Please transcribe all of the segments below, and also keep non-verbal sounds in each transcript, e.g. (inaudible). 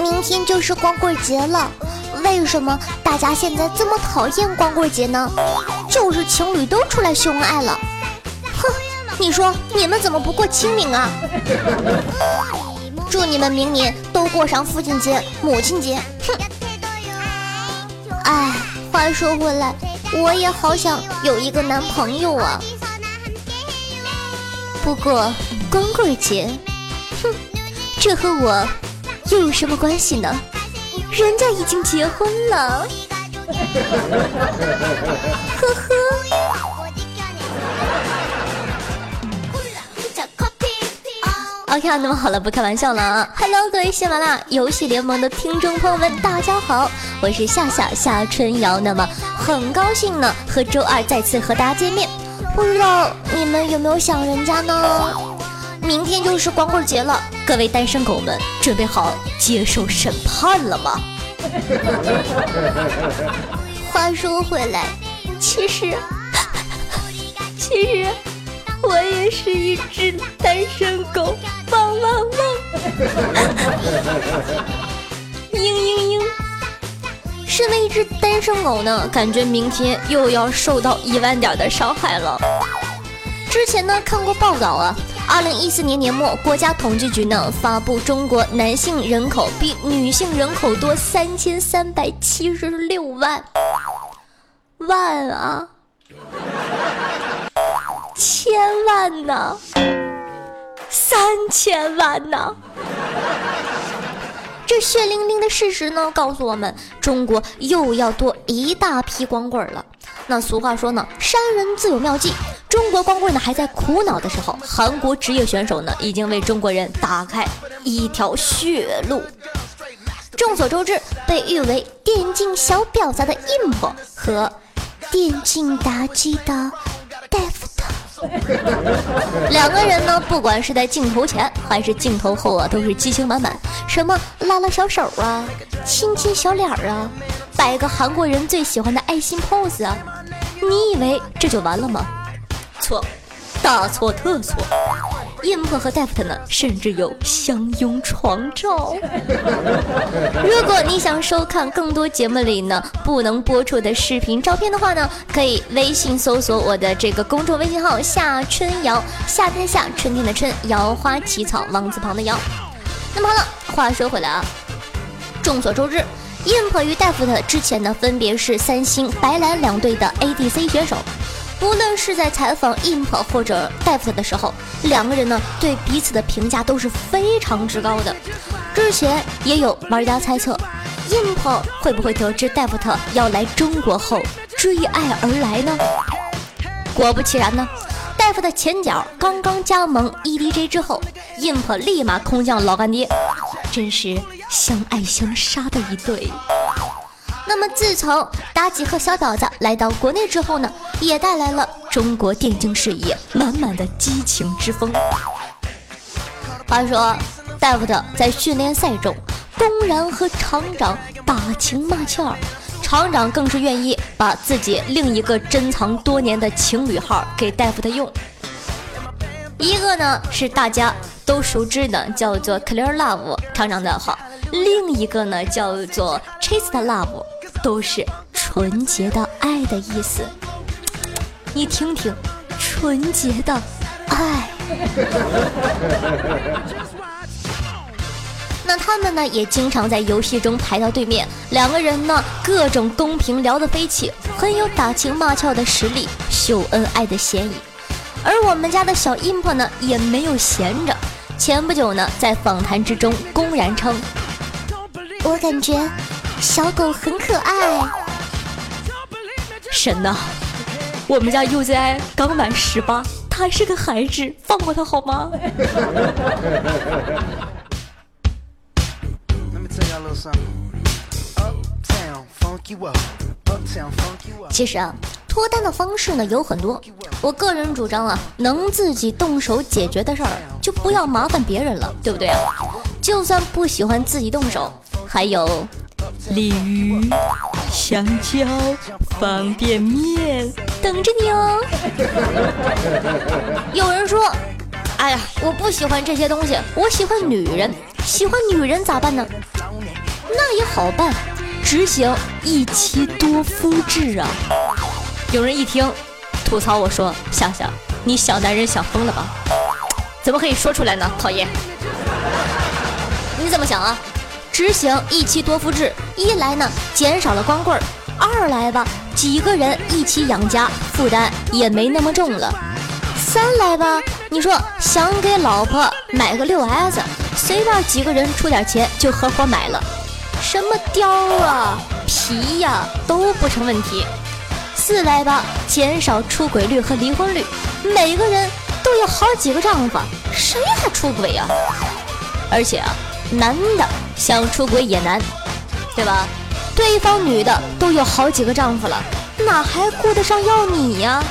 明天就是光棍节了，为什么大家现在这么讨厌光棍节呢？就是情侣都出来秀恩爱了，哼！你说你们怎么不过清明啊？祝你们明年都过上父亲节、母亲节。哼！哎，话说回来，我也好想有一个男朋友啊。不过光棍节，哼，这和我。又有什么关系呢？人家已经结婚了，呵呵。OK 啊，那么好了，不开玩笑了啊！Hello，各位喜马拉雅游戏联盟的听众朋友们，大家好，我是夏夏夏春瑶。那么很高兴呢，和周二再次和大家见面。不知道你们有没有想人家呢？明天就是光棍节了，各位单身狗们，准备好接受审判了吗？(laughs) 话说回来，其实，(laughs) 其实我也是一只单身狗，汪汪汪！嘤嘤嘤！身为一只单身狗呢，感觉明天又要受到一万点的伤害了。之前呢看过报道啊。二零一四年年末，国家统计局呢发布中国男性人口比女性人口多三千三百七十六万万啊，万呢，三千万呢。这血淋淋的事实呢，告诉我们中国又要多一大批光棍了。那俗话说呢，山人自有妙计。中国光棍呢还在苦恼的时候，韩国职业选手呢已经为中国人打开一条血路。众所周知，被誉为电竞小婊子的 im 和电竞打击的 DEF (laughs) 两个人呢，不管是在镜头前还是镜头后啊，都是激情满满，什么拉拉小手啊，亲亲小脸啊，摆个韩国人最喜欢的爱心 pose 啊，你以为这就完了吗？错，大错特错。IMP 和 Deft 呢，甚至有相拥床照。如果你想收看更多节目里呢不能播出的视频照片的话呢，可以微信搜索我的这个公众微信号夏春瑶，夏天夏，春天的春，瑶花起草，王字旁的瑶。那么好了，话说回来啊，众所周知，IMP 与 Deft 之前呢，分别是三星、白蓝两队的 ADC 选手。无论是在采访 Imp 或者 Deft 的时候，两个人呢对彼此的评价都是非常之高的。之前也有玩家猜测，Imp 会不会得知 Deft 要来中国后追爱而来呢？果不其然呢，Deft 的前脚刚刚加盟 EDG 之后，Imp 立马空降老干爹，真是相爱相杀的一对。那么，自从妲己和小婊子来到国内之后呢，也带来了中国电竞事业满满的激情之风。话说，戴夫特在训练赛中公然和厂长打情骂俏，厂长更是愿意把自己另一个珍藏多年的情侣号给戴夫特用。一个呢是大家都熟知的，叫做 Clear Love 厂长的号；另一个呢叫做 Chase Love。都是纯洁的爱的意思，你听听，纯洁的爱。(laughs) 那他们呢，也经常在游戏中排到对面，两个人呢，各种公屏聊得飞起，很有打情骂俏的实力，秀恩爱的嫌疑。而我们家的小 imp 呢，也没有闲着，前不久呢，在访谈之中公然称，我感觉。小狗很可爱，神呐！我们家 UZI 刚满十八，他还是个孩子，放过他好吗？其实啊，脱单的方式呢有很多，我个人主张啊，能自己动手解决的事儿，就不要麻烦别人了，对不对啊？就算不喜欢自己动手，还有鲤鱼、香蕉、方便面等着你哦。(laughs) 有人说：“哎呀，我不喜欢这些东西，我喜欢女人。喜欢女人咋办呢？那也好办，执行一妻多夫制啊。”有人一听，吐槽我说：“想想，你小男人想疯了吧？怎么可以说出来呢？讨厌！你怎么想啊？执行一妻多夫制，一来呢减少了光棍，二来吧几个人一起养家，负担也没那么重了。三来吧，你说想给老婆买个六 S，随便几个人出点钱就合伙买了，什么貂啊、皮呀都不成问题。”四来吧，减少出轨率和离婚率。每个人都有好几个丈夫，谁还出轨呀？而且啊，男的想出轨也难，对吧？对方女的都有好几个丈夫了，哪还顾得上要你呀？(laughs)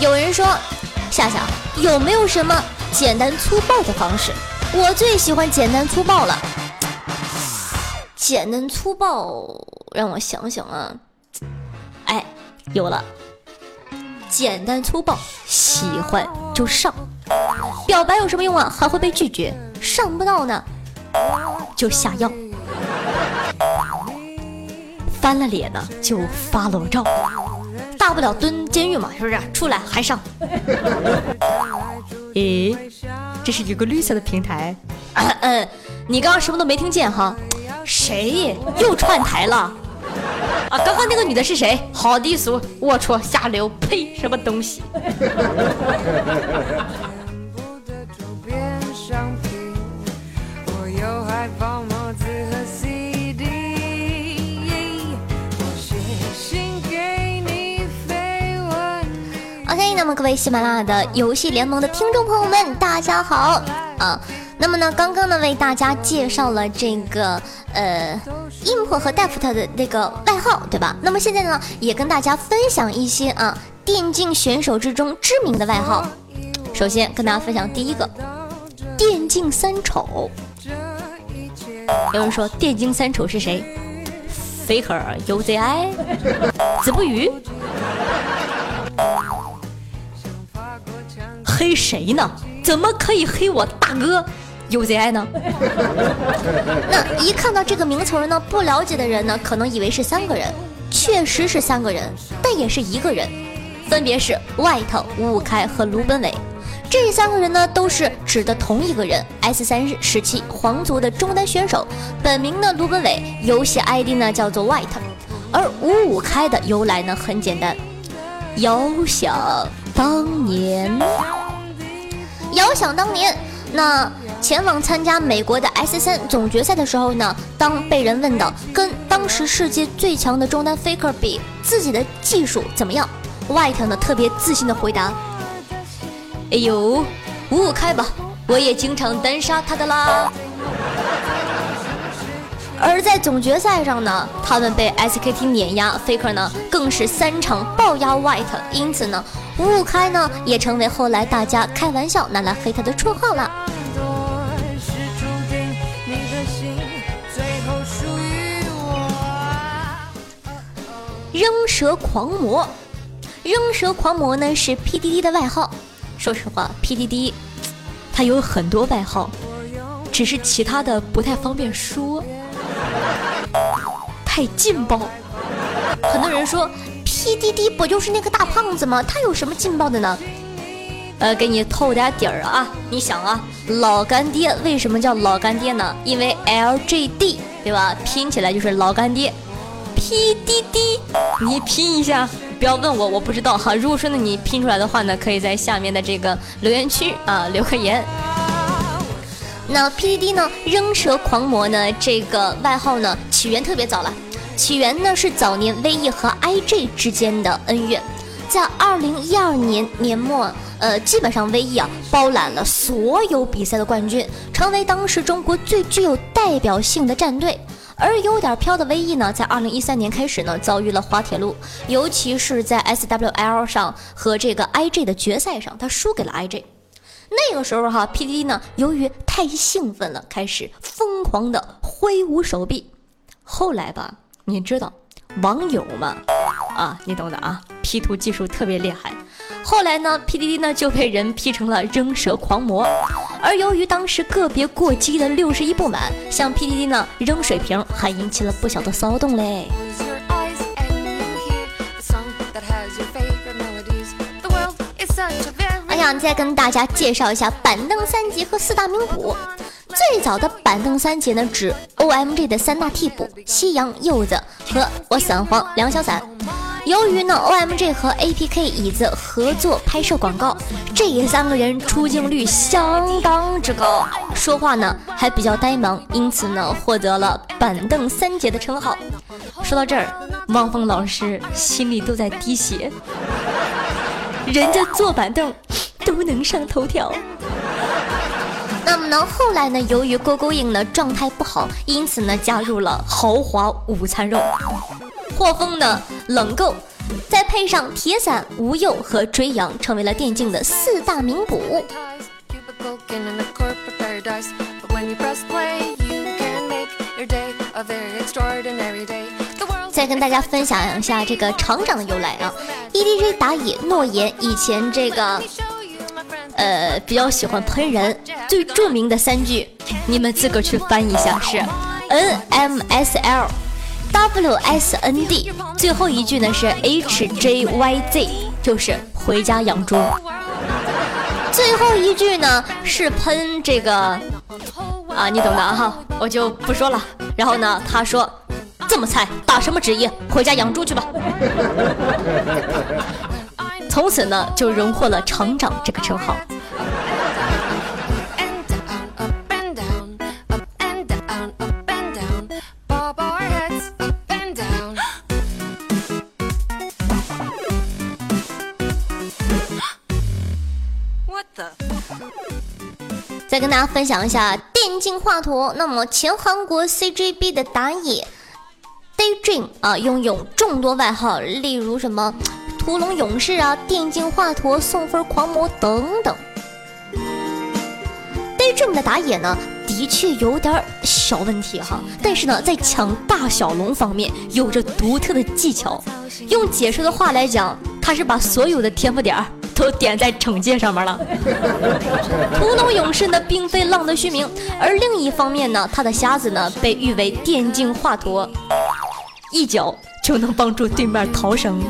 有人说，夏夏有没有什么简单粗暴的方式？我最喜欢简单粗暴了。简单粗暴。让我想想啊，哎，有了，简单粗暴，喜欢就上，表白有什么用啊？还会被拒绝，上不到呢，就下药，翻了脸呢就发裸照，大不了蹲监狱嘛，是不是？出来还上。(laughs) 咦，这是一个绿色的平台，嗯，你刚刚什么都没听见哈？谁又串台了？啊，刚刚那个女的是谁？好低俗，龌龊，下流，呸！什么东西各位喜马拉雅的游戏联盟的听众朋友们，大家好啊！那么呢，刚刚呢为大家介绍了这个呃。硬破和 Deft 的那个外号，对吧？那么现在呢，也跟大家分享一些啊电竞选手之中知名的外号。首先跟大家分享第一个，电竞三丑。有人说电竞三丑是谁？Faker、UZI、子不语。黑谁呢？怎么可以黑我大哥？UZI 呢？(laughs) 那一看到这个名词呢，不了解的人呢，可能以为是三个人，确实是三个人，但也是一个人，分别是 White、五五开和卢本伟。这三个人呢，都是指的同一个人。S 三日时期皇族的中单选手，本名呢卢本伟，游戏 ID 呢叫做 White。而五五开的由来呢很简单，遥想当年，遥想当年，那。前往参加美国的 S 三总决赛的时候呢，当被人问到跟当时世界最强的中单 Faker 比，自己的技术怎么样，White 呢特别自信的回答：“哎呦，五五开吧，我也经常单杀他的啦。”而在总决赛上呢，他们被 SKT 碾压，Faker 呢更是三场爆压 White，因此呢，五五开呢也成为后来大家开玩笑拿来黑他的绰号了。扔蛇狂魔，扔蛇狂魔呢是 PDD 的外号。说实话，PDD 他有很多外号，只是其他的不太方便说。(laughs) 太劲爆！很多人说 PDD 不就是那个大胖子吗？他有什么劲爆的呢？呃，给你透点底儿啊！你想啊，老干爹为什么叫老干爹呢？因为 LGD 对吧？拼起来就是老干爹。PDD，你拼一下，不要问我，我不知道哈。如果说呢你拼出来的话呢，可以在下面的这个留言区啊留个言。那 PDD 呢，扔蛇狂魔呢，这个外号呢起源特别早了，起源呢是早年 VE 和 IG 之间的恩怨，在二零一二年年末，呃，基本上 VE 啊包揽了所有比赛的冠军，成为当时中国最具有代表性的战队。而有点飘的 VE 呢，在二零一三年开始呢，遭遇了滑铁卢，尤其是在 SWL 上和这个 IG 的决赛上，他输给了 IG。那个时候哈，PDD 呢，由于太兴奋了，开始疯狂的挥舞手臂。后来吧，你知道，网友嘛，啊，你懂的啊，P 图技术特别厉害。后来呢，PDD 呢就被人 P 成了扔蛇狂魔。而由于当时个别过激的六十一不满，向 PDD 呢扔水瓶，还引起了不小的骚动嘞。想，再跟大家介绍一下板凳三杰和四大名捕。最早的板凳三杰呢，指 OMG 的三大替补：夕阳、柚子和我散黄梁小伞。由于呢，OMG 和 APK 椅子合作拍摄广告，这三个人出镜率相当之高，说话呢还比较呆萌，因此呢获得了板凳三杰的称号。说到这儿，汪峰老师心里都在滴血。人家坐板凳都能上头条。那么呢，后来呢，由于勾勾印呢状态不好，因此呢加入了豪华午餐肉。霍峰呢冷购，再配上铁伞、吴佑和追阳，成为了电竞的四大名捕。再跟大家分享一下这个厂长的由来啊！EDG 打野诺言以前这个呃比较喜欢喷人，最著名的三句，你们自个去翻一下是 NMSL WSND，最后一句呢是 HJYZ，就是回家养猪。最后一句呢是喷这个啊，你懂的哈，我就不说了。然后呢，他说。这么菜，打什么职业？回家养猪去吧。从此呢，就荣获了厂长这个称号。再跟大家分享一下电竞画图。那么前韩国 CJB 的打野。Daydream 啊，拥有众多外号，例如什么屠龙勇士啊、电竞华佗、送分狂魔等等。Daydream 的打野呢，的确有点小问题哈，但是呢，在抢大小龙方面有着独特的技巧。用解说的话来讲，他是把所有的天赋点都点在惩戒上面了。(laughs) 屠龙勇士呢，并非浪得虚名，而另一方面呢，他的瞎子呢，被誉为电竞华佗。一脚就能帮助对面逃生。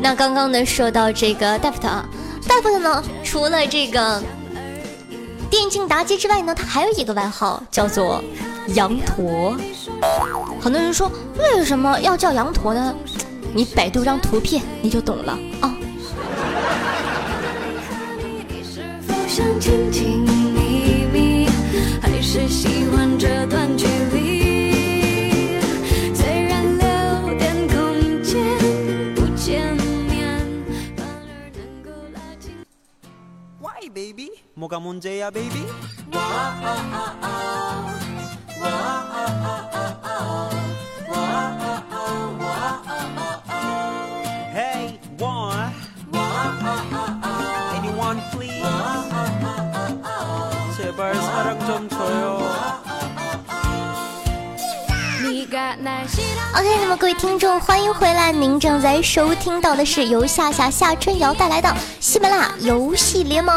那刚刚呢说到这个 Deft，Deft 呢除了这个电竞妲己之外呢，他还有一个外号叫做羊驼。很多人说为什么要叫羊驼呢？你百度张图片你就懂了啊。想亲亲密密，还是喜欢这段距离？뭐가문제야 baby? OK，那么各位听众，欢迎回来！您正在收听到的是由夏夏夏春瑶带来的喜马拉雅游戏联盟。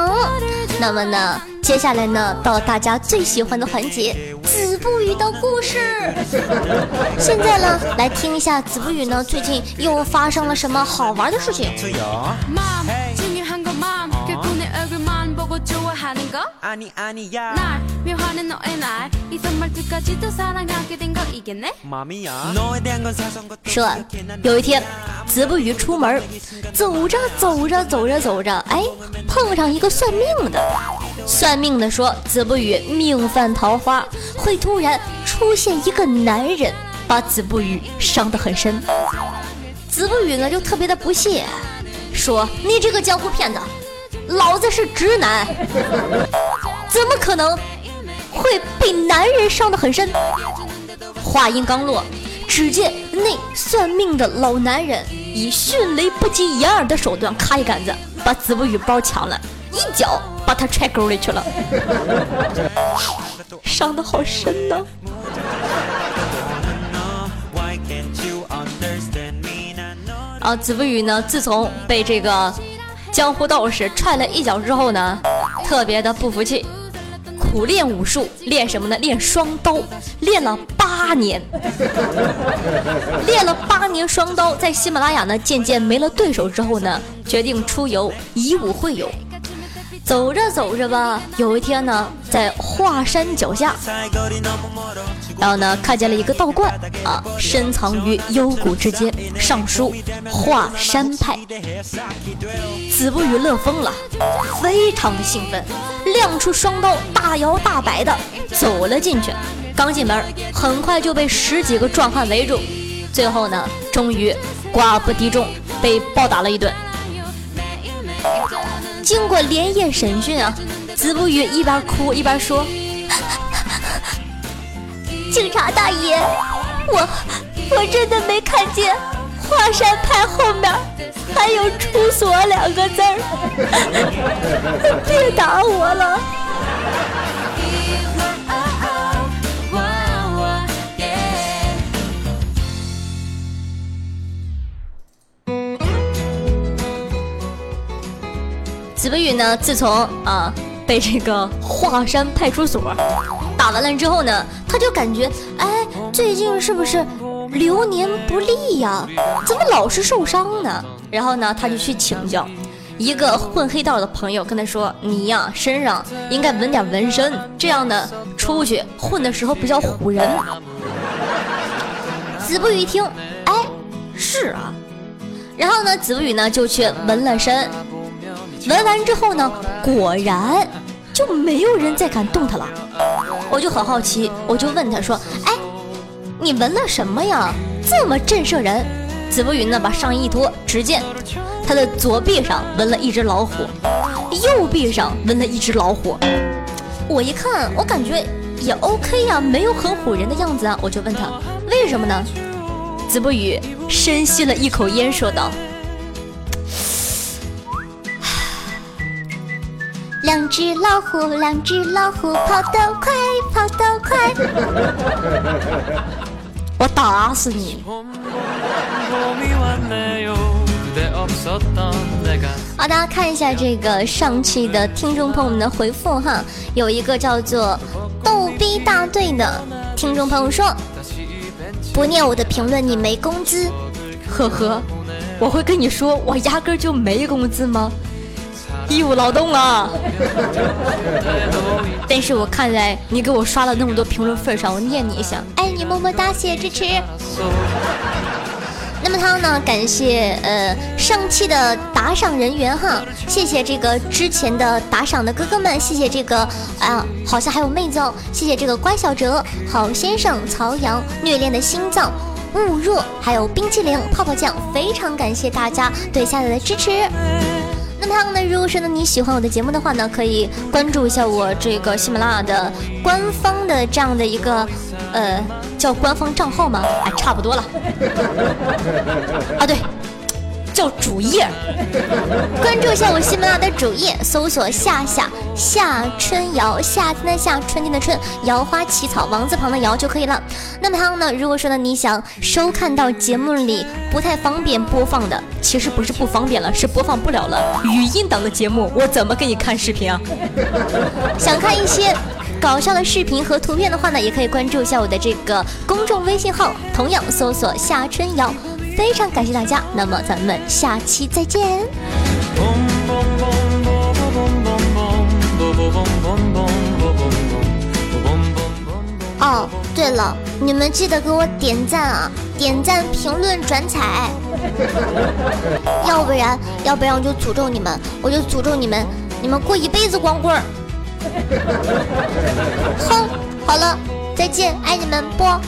那么呢，接下来呢，到大家最喜欢的环节——子不语的故事。(laughs) 现在呢，来听一下子不语呢，最近又发生了什么好玩的事情？说有一天，子不语出门，走着走着走着走着，哎，碰上一个算命的。算命的说，子不语命犯桃花，会突然出现一个男人，把子不语伤得很深。子不语呢，就特别的不屑，说：“你这个江湖骗子！”老子是直男，怎么可能会被男人伤得很深？话音刚落，只见那算命的老男人以迅雷不及掩耳的手段，咔一杆子把子不语包抢了，一脚把他踹沟里去了，伤的好深呐。啊，子不语呢，自从被这个江湖道士踹了一脚之后呢，特别的不服气。苦练武术，练什么呢？练双刀，练了八年，(laughs) 练了八年双刀，在喜马拉雅呢，渐渐没了对手之后呢，决定出游以武会友。走着走着吧，有一天呢，在华山脚下，然后呢，看见了一个道观啊，深藏于幽谷之间，上书“华山派”。子不语乐疯了，非常的兴奋，亮出双刀，大摇大摆的走了进去。刚进门，很快就被十几个壮汉围住，最后呢，终于寡不敌众，被暴打了一顿。经过连夜审讯啊，子不语一边哭一边说：“警察大爷，我我真的没看见华山派后面还有出所两个字儿，(laughs) 别打我了。”子不语呢，自从啊被这个华山派出所打完了之后呢，他就感觉，哎，最近是不是流年不利呀？怎么老是受伤呢？然后呢，他就去请教一个混黑道的朋友，跟他说：“你呀，身上应该纹点纹身，这样呢，出去混的时候比较唬人。(laughs) ”子不语一听，哎，是啊，然后呢，子不语呢就去纹了身。闻完之后呢，果然就没有人再敢动他了。我就很好奇，我就问他说：“哎，你闻了什么呀？这么震慑人？”子不语呢把上衣一脱，只见他的左臂上纹了一只老虎，右臂上纹了一只老虎。我一看，我感觉也 OK 呀，没有很唬人的样子啊。我就问他为什么呢？子不语深吸了一口烟，说道。两只老虎，两只老虎，跑得快，跑得快。我打死你！好，大家看一下这个上期的听众朋友们的回复哈，有一个叫做“逗逼大队”的听众朋友说：“不念我的评论，你没工资。”呵呵，我会跟你说，我压根就没工资吗？义务劳动啊！(laughs) 但是我看在你给我刷了那么多评论份上，我念你一下，爱你么么哒，谢谢支持。(laughs) 那么他呢？感谢呃上期的打赏人员哈，谢谢这个之前的打赏的哥哥们，谢谢这个啊，好像还有妹子哦，谢谢这个乖小哲、好先生、曹阳、虐恋的心脏、勿若，还有冰淇淋、泡泡酱，非常感谢大家对下载的支持。那么呢，如果说呢你喜欢我的节目的话呢，可以关注一下我这个喜马拉雅的官方的这样的一个呃叫官方账号吗？哎，差不多了。(laughs) 啊，对。叫主页，关注一下我喜马拉雅的主页，搜索夏夏夏春瑶，夏天的夏，春天的春，瑶花起草，王字旁的瑶就可以了。那么还有呢，如果说呢你想收看到节目里不太方便播放的，其实不是不方便了，是播放不了了。语音档的节目我怎么给你看视频啊？想看一些搞笑的视频和图片的话呢，也可以关注一下我的这个公众微信号，同样搜索夏春瑶。非常感谢大家，那么咱们下期再见。哦，对了，你们记得给我点赞啊，点赞、评论、转采，(laughs) 要不然，要不然我就诅咒你们，我就诅咒你们，你们过一辈子光棍儿。(laughs) 哼，好了，再见，爱你们，啵。